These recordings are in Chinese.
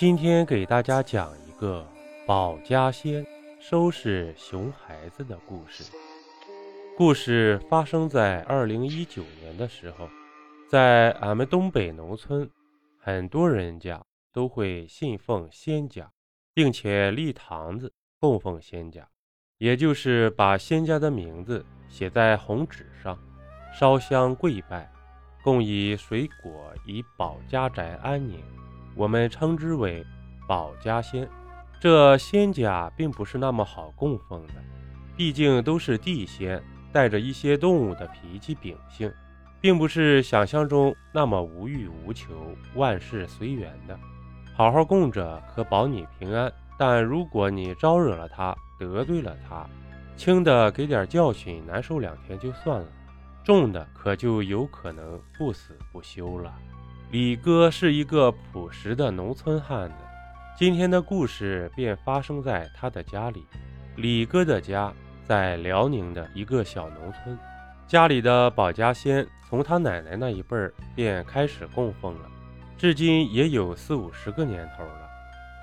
今天给大家讲一个保家仙收拾熊孩子的故事。故事发生在二零一九年的时候，在俺们东北农村，很多人家都会信奉仙家，并且立堂子供奉仙家，也就是把仙家的名字写在红纸上，烧香跪拜，供以水果，以保家宅安宁。我们称之为保家仙，这仙家并不是那么好供奉的，毕竟都是地仙，带着一些动物的脾气秉性，并不是想象中那么无欲无求、万事随缘的。好好供着可保你平安，但如果你招惹了他，得罪了他，轻的给点教训，难受两天就算了，重的可就有可能不死不休了。李哥是一个朴实的农村汉子，今天的故事便发生在他的家里。李哥的家在辽宁的一个小农村，家里的保家仙从他奶奶那一辈儿便开始供奉了，至今也有四五十个年头了。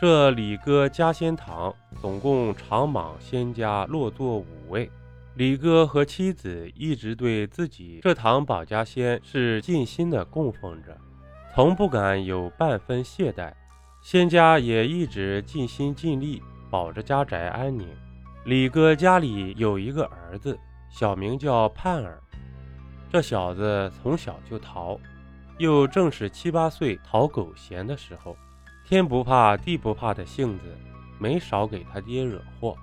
这李哥家仙堂总共长蟒仙家落座五位，李哥和妻子一直对自己这堂保家仙是尽心的供奉着。从不敢有半分懈怠，仙家也一直尽心尽力保着家宅安宁。李哥家里有一个儿子，小名叫盼儿。这小子从小就淘，又正是七八岁讨狗闲的时候，天不怕地不怕的性子没少给他爹惹祸。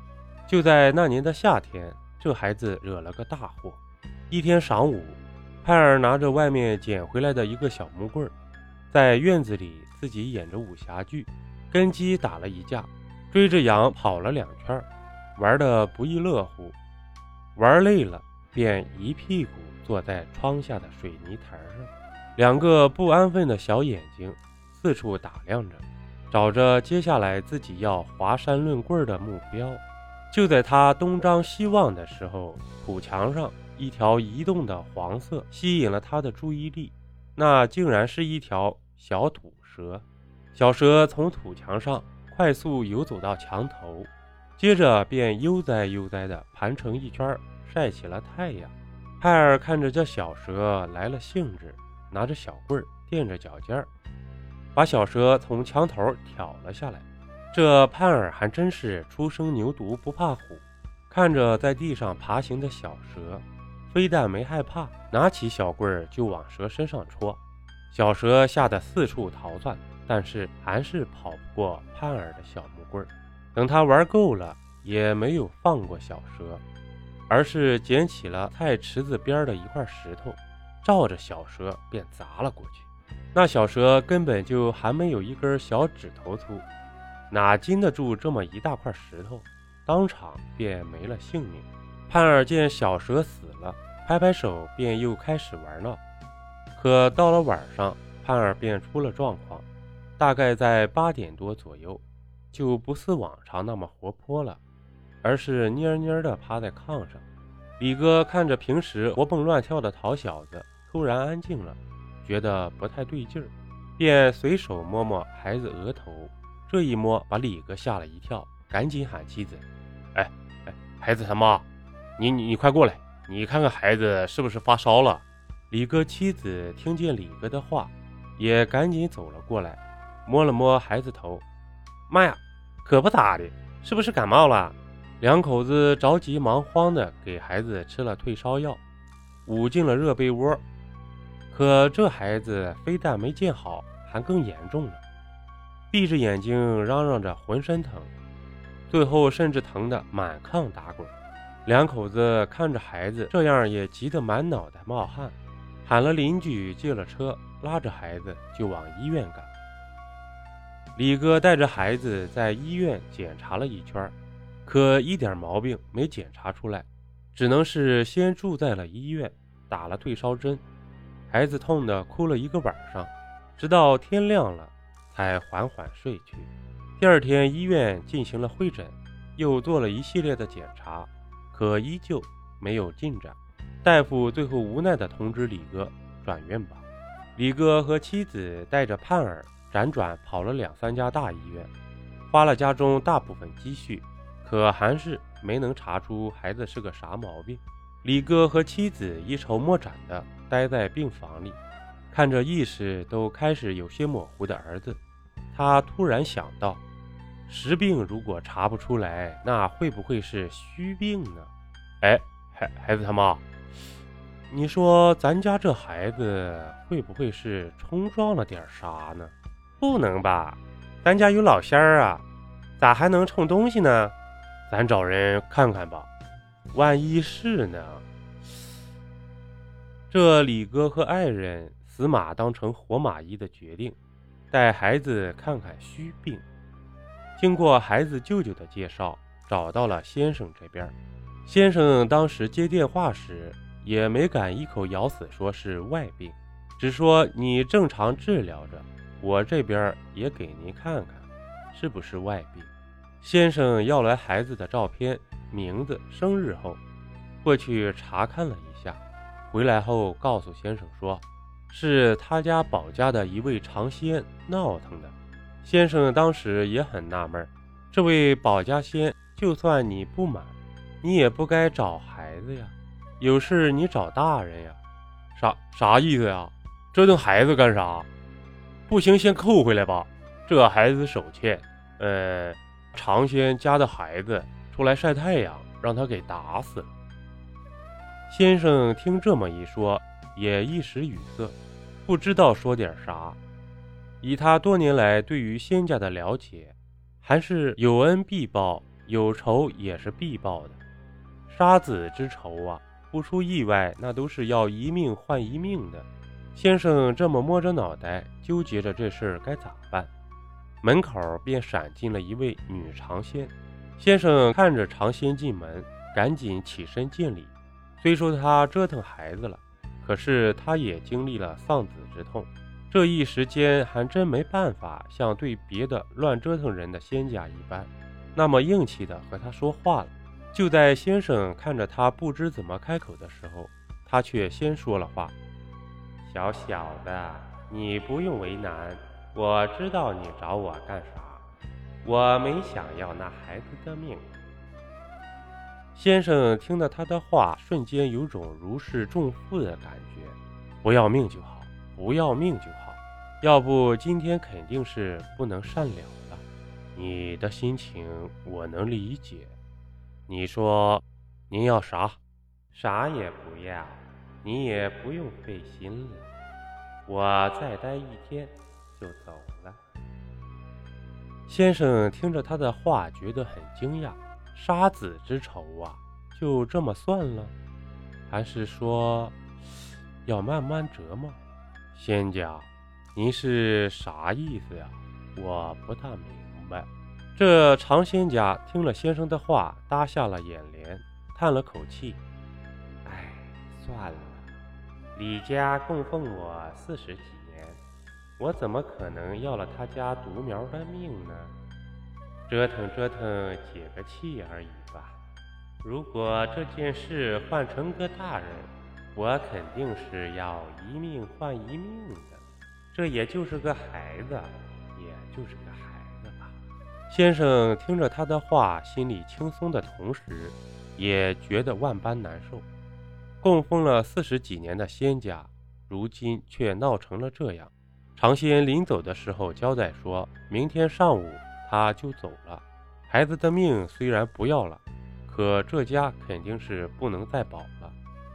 就在那年的夏天，这孩子惹了个大祸。一天晌午，盼儿拿着外面捡回来的一个小木棍儿。在院子里自己演着武侠剧，跟鸡打了一架，追着羊跑了两圈，玩得不亦乐乎。玩累了，便一屁股坐在窗下的水泥台上，两个不安分的小眼睛四处打量着，找着接下来自己要华山论棍的目标。就在他东张西望的时候，土墙上一条移动的黄色吸引了他的注意力，那竟然是一条。小土蛇，小蛇从土墙上快速游走到墙头，接着便悠哉悠哉地盘成一圈，晒起了太阳。派尔看着这小蛇来了兴致，拿着小棍儿垫着脚尖儿，把小蛇从墙头挑了下来。这盼儿还真是初生牛犊不怕虎，看着在地上爬行的小蛇，非但没害怕，拿起小棍儿就往蛇身上戳。小蛇吓得四处逃窜，但是还是跑不过盼儿的小木棍儿。等他玩够了，也没有放过小蛇，而是捡起了菜池子边的一块石头，照着小蛇便砸了过去。那小蛇根本就还没有一根小指头粗，哪经得住这么一大块石头，当场便没了性命。盼儿见小蛇死了，拍拍手，便又开始玩闹。可到了晚上，盼儿便出了状况。大概在八点多左右，就不似往常那么活泼了，而是蔫蔫的趴在炕上。李哥看着平时活蹦乱跳的淘小子，突然安静了，觉得不太对劲儿，便随手摸摸孩子额头。这一摸，把李哥吓了一跳，赶紧喊妻子：“哎哎，孩子他妈，你你你快过来，你看看孩子是不是发烧了？”李哥妻子听见李哥的话，也赶紧走了过来，摸了摸孩子头。妈呀，可不咋的，是不是感冒了？两口子着急忙慌的给孩子吃了退烧药，捂进了热被窝。可这孩子非但没见好，还更严重了，闭着眼睛嚷嚷着浑身疼，最后甚至疼得满炕打滚。两口子看着孩子这样，也急得满脑袋冒汗。喊了邻居，借了车，拉着孩子就往医院赶。李哥带着孩子在医院检查了一圈，可一点毛病没检查出来，只能是先住在了医院，打了退烧针。孩子痛得哭了一个晚上，直到天亮了才缓缓睡去。第二天，医院进行了会诊，又做了一系列的检查，可依旧没有进展。大夫最后无奈地通知李哥转院吧。李哥和妻子带着盼儿辗转跑了两三家大医院，花了家中大部分积蓄，可还是没能查出孩子是个啥毛病。李哥和妻子一筹莫展地待在病房里，看着意识都开始有些模糊的儿子，他突然想到，实病如果查不出来，那会不会是虚病呢？哎，孩孩子他妈，你说咱家这孩子会不会是冲撞了点啥呢？不能吧，咱家有老仙儿啊，咋还能冲东西呢？咱找人看看吧。万一是呢？这李哥和爱人死马当成活马医的决定，带孩子看看虚病。经过孩子舅舅的介绍，找到了先生这边。先生当时接电话时也没敢一口咬死说是外病，只说你正常治疗着，我这边也给您看看是不是外病。先生要来孩子的照片。名字、生日后，过去查看了一下，回来后告诉先生说，是他家保家的一位尝鲜闹腾的。先生当时也很纳闷，这位保家仙，就算你不满，你也不该找孩子呀，有事你找大人呀，啥啥意思呀？折腾孩子干啥？不行，先扣回来吧，这孩子手欠。呃，尝鲜家的孩子。出来晒太阳，让他给打死了。先生听这么一说，也一时语塞，不知道说点啥。以他多年来对于仙家的了解，还是有恩必报，有仇也是必报的。杀子之仇啊，不出意外，那都是要一命换一命的。先生这么摸着脑袋，纠结着这事儿该咋办，门口便闪进了一位女长仙。先生看着长仙进门，赶紧起身见礼。虽说他折腾孩子了，可是他也经历了丧子之痛，这一时间还真没办法像对别的乱折腾人的仙家一般，那么硬气的和他说话了。就在先生看着他不知怎么开口的时候，他却先说了话：“小小的，你不用为难，我知道你找我干啥。”我没想要那孩子的命。先生听了他的话，瞬间有种如释重负的感觉。不要命就好，不要命就好。要不今天肯定是不能善了了。你的心情我能理解。你说您要啥？啥也不要，你也不用费心了。我再待一天就走了。先生听着他的话，觉得很惊讶。杀子之仇啊，就这么算了？还是说要慢慢折磨？仙家，您是啥意思呀？我不大明白。这常仙家听了先生的话，搭下了眼帘，叹了口气：“哎，算了，李家供奉我四十几年。”我怎么可能要了他家独苗的命呢？折腾折腾，解个气而已吧。如果这件事换成个大人，我肯定是要一命换一命的。这也就是个孩子，也就是个孩。先生听着他的话，心里轻松的同时，也觉得万般难受。供奉了四十几年的仙家，如今却闹成了这样。常仙临走的时候交代说，明天上午他就走了。孩子的命虽然不要了，可这家肯定是不能再保了。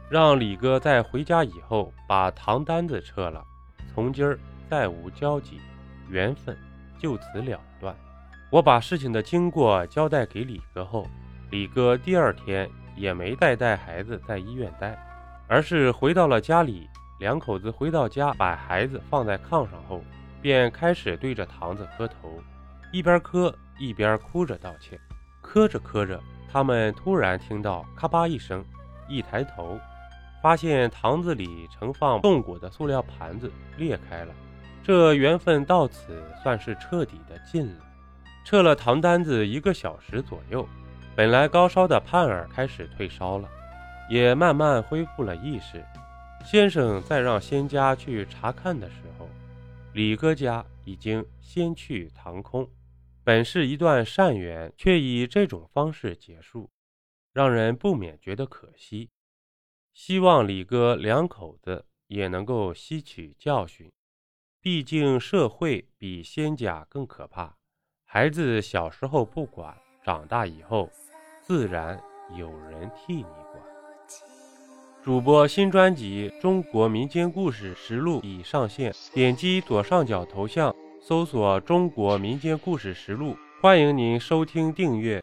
让李哥在回家以后把唐单子撤了，从今儿再无交集，缘分就此了断。我把事情的经过交代给李哥后，李哥第二天也没再带孩子在医院待，而是回到了家里。两口子回到家，把孩子放在炕上后，便开始对着堂子磕头，一边磕一边哭着道歉。磕着磕着，他们突然听到咔吧一声，一抬头，发现堂子里盛放冻果的塑料盘子裂开了。这缘分到此算是彻底的尽了。撤了糖单子一个小时左右，本来高烧的盼儿开始退烧了，也慢慢恢复了意识。先生在让仙家去查看的时候，李哥家已经先去堂空，本是一段善缘，却以这种方式结束，让人不免觉得可惜。希望李哥两口子也能够吸取教训，毕竟社会比仙家更可怕。孩子小时候不管，长大以后自然有人替你管。主播新专辑《中国民间故事实录》已上线，点击左上角头像，搜索“中国民间故事实录”，欢迎您收听订阅。